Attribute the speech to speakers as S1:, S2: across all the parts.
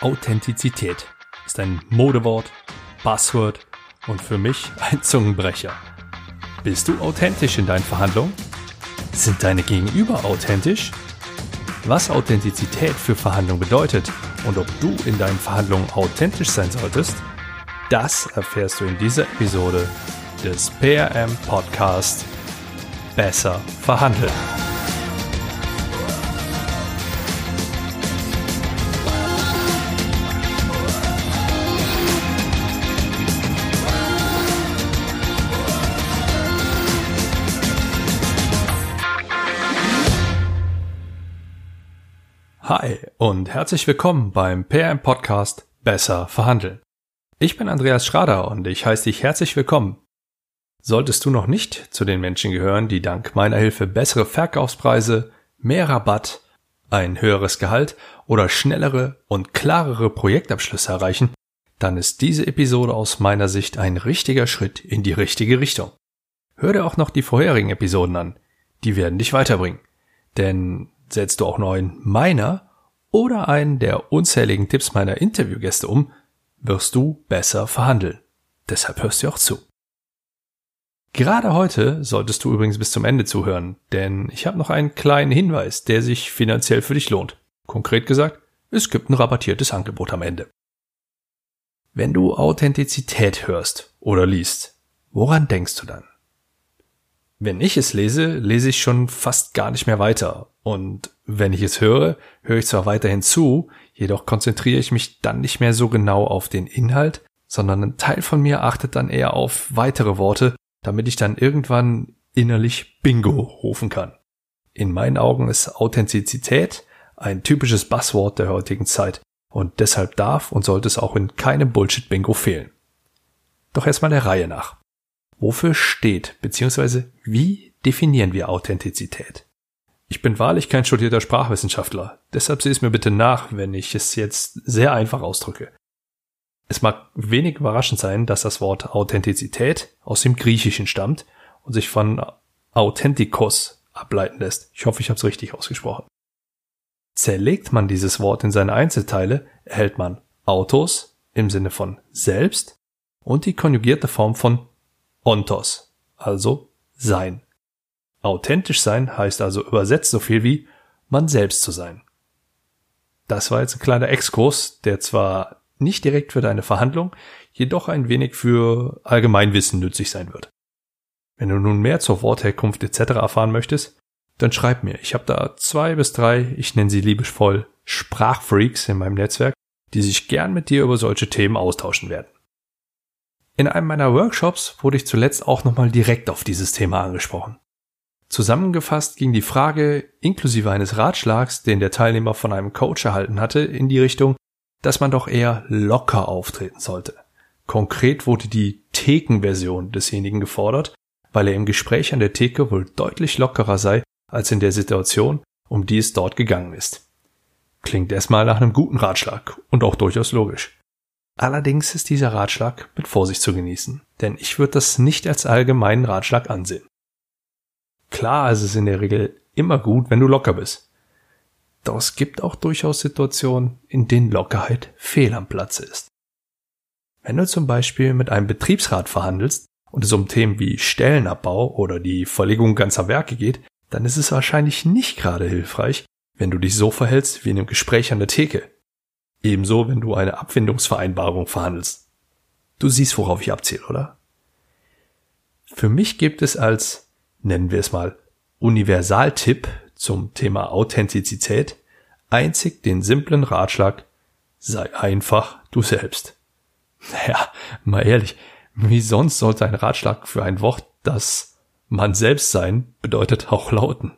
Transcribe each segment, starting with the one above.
S1: Authentizität ist ein Modewort, Buzzword und für mich ein Zungenbrecher. Bist du authentisch in deinen Verhandlungen? Sind deine Gegenüber authentisch? Was Authentizität für Verhandlungen bedeutet und ob du in deinen Verhandlungen authentisch sein solltest, das erfährst du in dieser Episode des PRM Podcast Besser verhandeln. Hi und herzlich willkommen beim PM Podcast Besser verhandeln. Ich bin Andreas Schrader und ich heiße dich herzlich willkommen. Solltest du noch nicht zu den Menschen gehören, die dank meiner Hilfe bessere Verkaufspreise, mehr Rabatt, ein höheres Gehalt oder schnellere und klarere Projektabschlüsse erreichen, dann ist diese Episode aus meiner Sicht ein richtiger Schritt in die richtige Richtung. Hör dir auch noch die vorherigen Episoden an. Die werden dich weiterbringen. Denn setzt du auch nur einen meiner oder einen der unzähligen Tipps meiner Interviewgäste um, wirst du besser verhandeln. Deshalb hörst du auch zu. Gerade heute solltest du übrigens bis zum Ende zuhören, denn ich habe noch einen kleinen Hinweis, der sich finanziell für dich lohnt. Konkret gesagt, es gibt ein rabattiertes Angebot am Ende. Wenn du Authentizität hörst oder liest, woran denkst du dann? Wenn ich es lese, lese ich schon fast gar nicht mehr weiter. Und wenn ich es höre, höre ich zwar weiterhin zu, jedoch konzentriere ich mich dann nicht mehr so genau auf den Inhalt, sondern ein Teil von mir achtet dann eher auf weitere Worte, damit ich dann irgendwann innerlich Bingo rufen kann. In meinen Augen ist Authentizität ein typisches Buzzword der heutigen Zeit und deshalb darf und sollte es auch in keinem Bullshit-Bingo fehlen. Doch erstmal der Reihe nach. Wofür steht bzw. wie definieren wir Authentizität? Ich bin wahrlich kein studierter Sprachwissenschaftler, deshalb sieh es mir bitte nach, wenn ich es jetzt sehr einfach ausdrücke. Es mag wenig überraschend sein, dass das Wort Authentizität aus dem Griechischen stammt und sich von Authentikos ableiten lässt. Ich hoffe, ich habe es richtig ausgesprochen. Zerlegt man dieses Wort in seine Einzelteile, erhält man Autos im Sinne von selbst und die konjugierte Form von Ontos, also sein. Authentisch sein heißt also übersetzt so viel wie man selbst zu sein. Das war jetzt ein kleiner Exkurs, der zwar nicht direkt für deine Verhandlung, jedoch ein wenig für Allgemeinwissen nützlich sein wird. Wenn du nun mehr zur Wortherkunft etc. erfahren möchtest, dann schreib mir. Ich habe da zwei bis drei, ich nenne sie liebevoll Sprachfreaks in meinem Netzwerk, die sich gern mit dir über solche Themen austauschen werden. In einem meiner Workshops wurde ich zuletzt auch nochmal direkt auf dieses Thema angesprochen. Zusammengefasst ging die Frage, inklusive eines Ratschlags, den der Teilnehmer von einem Coach erhalten hatte, in die Richtung, dass man doch eher locker auftreten sollte. Konkret wurde die Thekenversion desjenigen gefordert, weil er im Gespräch an der Theke wohl deutlich lockerer sei als in der Situation, um die es dort gegangen ist. Klingt erstmal nach einem guten Ratschlag und auch durchaus logisch. Allerdings ist dieser Ratschlag mit Vorsicht zu genießen, denn ich würde das nicht als allgemeinen Ratschlag ansehen. Klar ist es in der Regel immer gut, wenn du locker bist. Doch es gibt auch durchaus Situationen, in denen Lockerheit fehl am Platze ist. Wenn du zum Beispiel mit einem Betriebsrat verhandelst und es um Themen wie Stellenabbau oder die Verlegung ganzer Werke geht, dann ist es wahrscheinlich nicht gerade hilfreich, wenn du dich so verhältst wie in einem Gespräch an der Theke. Ebenso, wenn du eine Abfindungsvereinbarung verhandelst. Du siehst, worauf ich abzähle, oder? Für mich gibt es als, nennen wir es mal, Universaltipp zum Thema Authentizität einzig den simplen Ratschlag, sei einfach du selbst. Naja, mal ehrlich, wie sonst sollte ein Ratschlag für ein Wort, das man selbst sein bedeutet, auch lauten?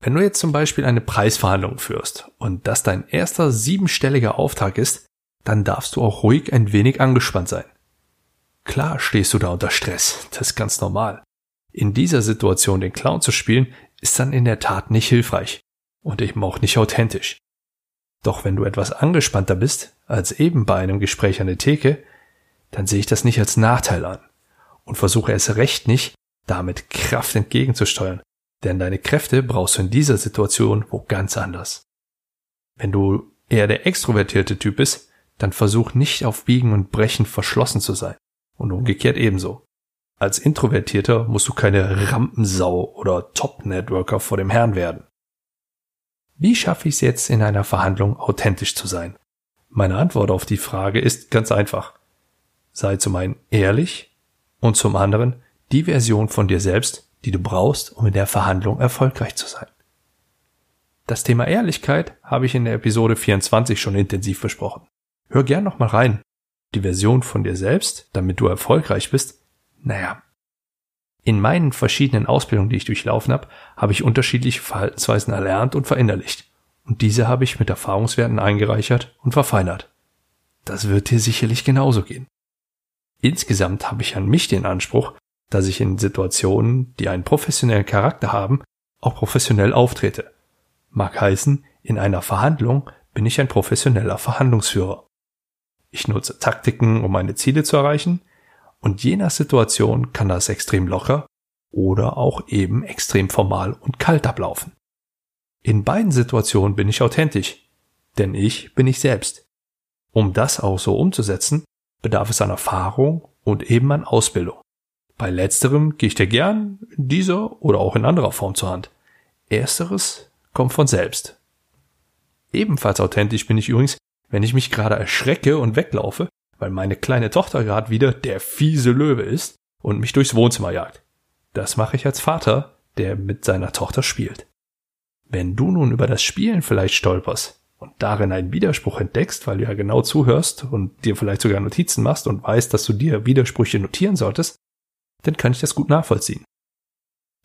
S1: Wenn du jetzt zum Beispiel eine Preisverhandlung führst und das dein erster siebenstelliger Auftrag ist, dann darfst du auch ruhig ein wenig angespannt sein. Klar stehst du da unter Stress, das ist ganz normal. In dieser Situation den Clown zu spielen, ist dann in der Tat nicht hilfreich und eben auch nicht authentisch. Doch wenn du etwas angespannter bist als eben bei einem Gespräch an der Theke, dann sehe ich das nicht als Nachteil an und versuche es recht nicht, damit Kraft entgegenzusteuern, denn deine Kräfte brauchst du in dieser Situation wo ganz anders. Wenn du eher der extrovertierte Typ bist, dann versuch nicht auf Biegen und Brechen verschlossen zu sein. Und umgekehrt ebenso. Als Introvertierter musst du keine Rampensau oder Top-Networker vor dem Herrn werden. Wie schaffe ich es jetzt in einer Verhandlung authentisch zu sein? Meine Antwort auf die Frage ist ganz einfach. Sei zum einen ehrlich und zum anderen die Version von dir selbst, die du brauchst, um in der Verhandlung erfolgreich zu sein. Das Thema Ehrlichkeit habe ich in der Episode 24 schon intensiv besprochen. Hör gern noch mal rein. Die Version von dir selbst, damit du erfolgreich bist, naja. In meinen verschiedenen Ausbildungen, die ich durchlaufen habe, habe ich unterschiedliche Verhaltensweisen erlernt und verinnerlicht. Und diese habe ich mit Erfahrungswerten eingereichert und verfeinert. Das wird dir sicherlich genauso gehen. Insgesamt habe ich an mich den Anspruch, dass ich in Situationen, die einen professionellen Charakter haben, auch professionell auftrete. Mag heißen, in einer Verhandlung bin ich ein professioneller Verhandlungsführer. Ich nutze Taktiken, um meine Ziele zu erreichen, und je nach Situation kann das extrem locker oder auch eben extrem formal und kalt ablaufen. In beiden Situationen bin ich authentisch, denn ich bin ich selbst. Um das auch so umzusetzen, bedarf es an Erfahrung und eben an Ausbildung. Bei letzterem gehe ich dir gern in dieser oder auch in anderer Form zur Hand. Ersteres kommt von selbst. Ebenfalls authentisch bin ich übrigens, wenn ich mich gerade erschrecke und weglaufe, weil meine kleine Tochter gerade wieder der fiese Löwe ist und mich durchs Wohnzimmer jagt. Das mache ich als Vater, der mit seiner Tochter spielt. Wenn du nun über das Spielen vielleicht stolperst und darin einen Widerspruch entdeckst, weil du ja genau zuhörst und dir vielleicht sogar Notizen machst und weißt, dass du dir Widersprüche notieren solltest, dann kann ich das gut nachvollziehen.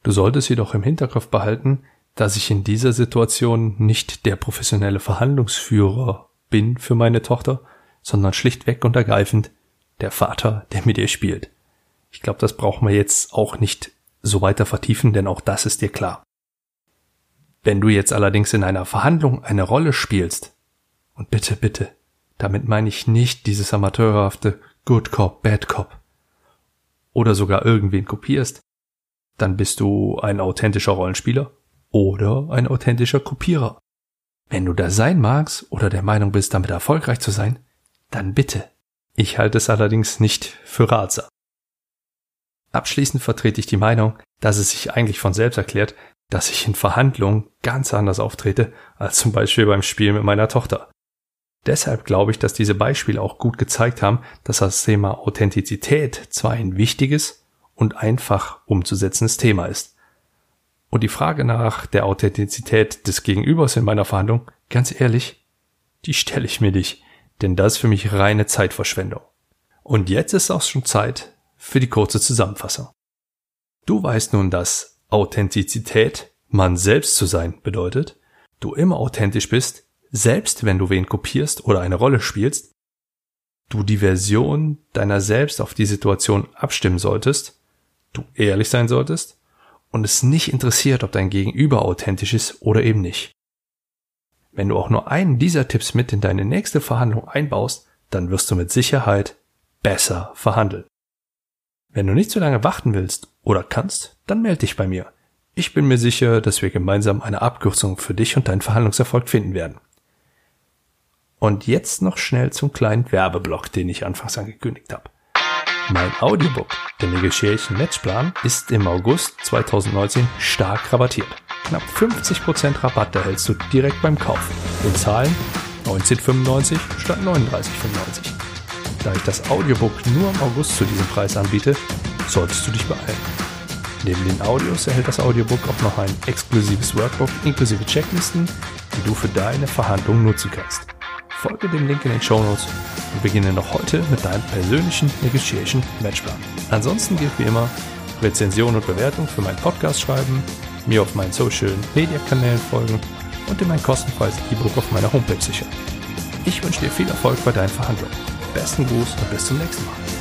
S1: Du solltest jedoch im Hinterkopf behalten, dass ich in dieser Situation nicht der professionelle Verhandlungsführer bin für meine Tochter, sondern schlichtweg und ergreifend der Vater, der mit ihr spielt. Ich glaube, das brauchen wir jetzt auch nicht so weiter vertiefen, denn auch das ist dir klar. Wenn du jetzt allerdings in einer Verhandlung eine Rolle spielst, und bitte, bitte, damit meine ich nicht dieses amateurhafte Good Cop, Bad Cop, oder sogar irgendwen kopierst, dann bist du ein authentischer Rollenspieler oder ein authentischer Kopierer. Wenn du das sein magst oder der Meinung bist, damit erfolgreich zu sein, dann bitte. Ich halte es allerdings nicht für ratsam. Abschließend vertrete ich die Meinung, dass es sich eigentlich von selbst erklärt, dass ich in Verhandlungen ganz anders auftrete als zum Beispiel beim Spiel mit meiner Tochter. Deshalb glaube ich, dass diese Beispiele auch gut gezeigt haben, dass das Thema Authentizität zwar ein wichtiges und einfach umzusetzendes Thema ist. Und die Frage nach der Authentizität des Gegenübers in meiner Verhandlung, ganz ehrlich, die stelle ich mir nicht denn das ist für mich reine Zeitverschwendung. Und jetzt ist auch schon Zeit für die kurze Zusammenfassung. Du weißt nun, dass Authentizität, man selbst zu sein, bedeutet, du immer authentisch bist, selbst wenn du wen kopierst oder eine Rolle spielst, du die Version deiner selbst auf die Situation abstimmen solltest, du ehrlich sein solltest und es nicht interessiert, ob dein Gegenüber authentisch ist oder eben nicht. Wenn du auch nur einen dieser Tipps mit in deine nächste Verhandlung einbaust, dann wirst du mit Sicherheit besser verhandeln. Wenn du nicht zu lange warten willst oder kannst, dann melde dich bei mir. Ich bin mir sicher, dass wir gemeinsam eine Abkürzung für dich und deinen Verhandlungserfolg finden werden. Und jetzt noch schnell zum kleinen Werbeblock, den ich anfangs angekündigt habe. Mein Audiobook, der Negotiation Matchplan, ist im August 2019 stark rabattiert. Knapp 50% Rabatt erhältst du direkt beim Kauf. In Zahlen 19,95 statt 39,95. Da ich das Audiobook nur im August zu diesem Preis anbiete, solltest du dich beeilen. Neben den Audios erhält das Audiobook auch noch ein exklusives Workbook inklusive Checklisten, die du für deine Verhandlungen nutzen kannst. Folge dem Link in den Show Notes und beginne noch heute mit deinem persönlichen Negotiation Matchplan. Ansonsten gilt wie immer Rezension und Bewertung für meinen Podcast schreiben, mir auf meinen Social Media Kanälen folgen und dir mein kostenfreies E-Book auf meiner Homepage sichern. Ich wünsche dir viel Erfolg bei deinen Verhandlungen. Besten Gruß und bis zum nächsten Mal.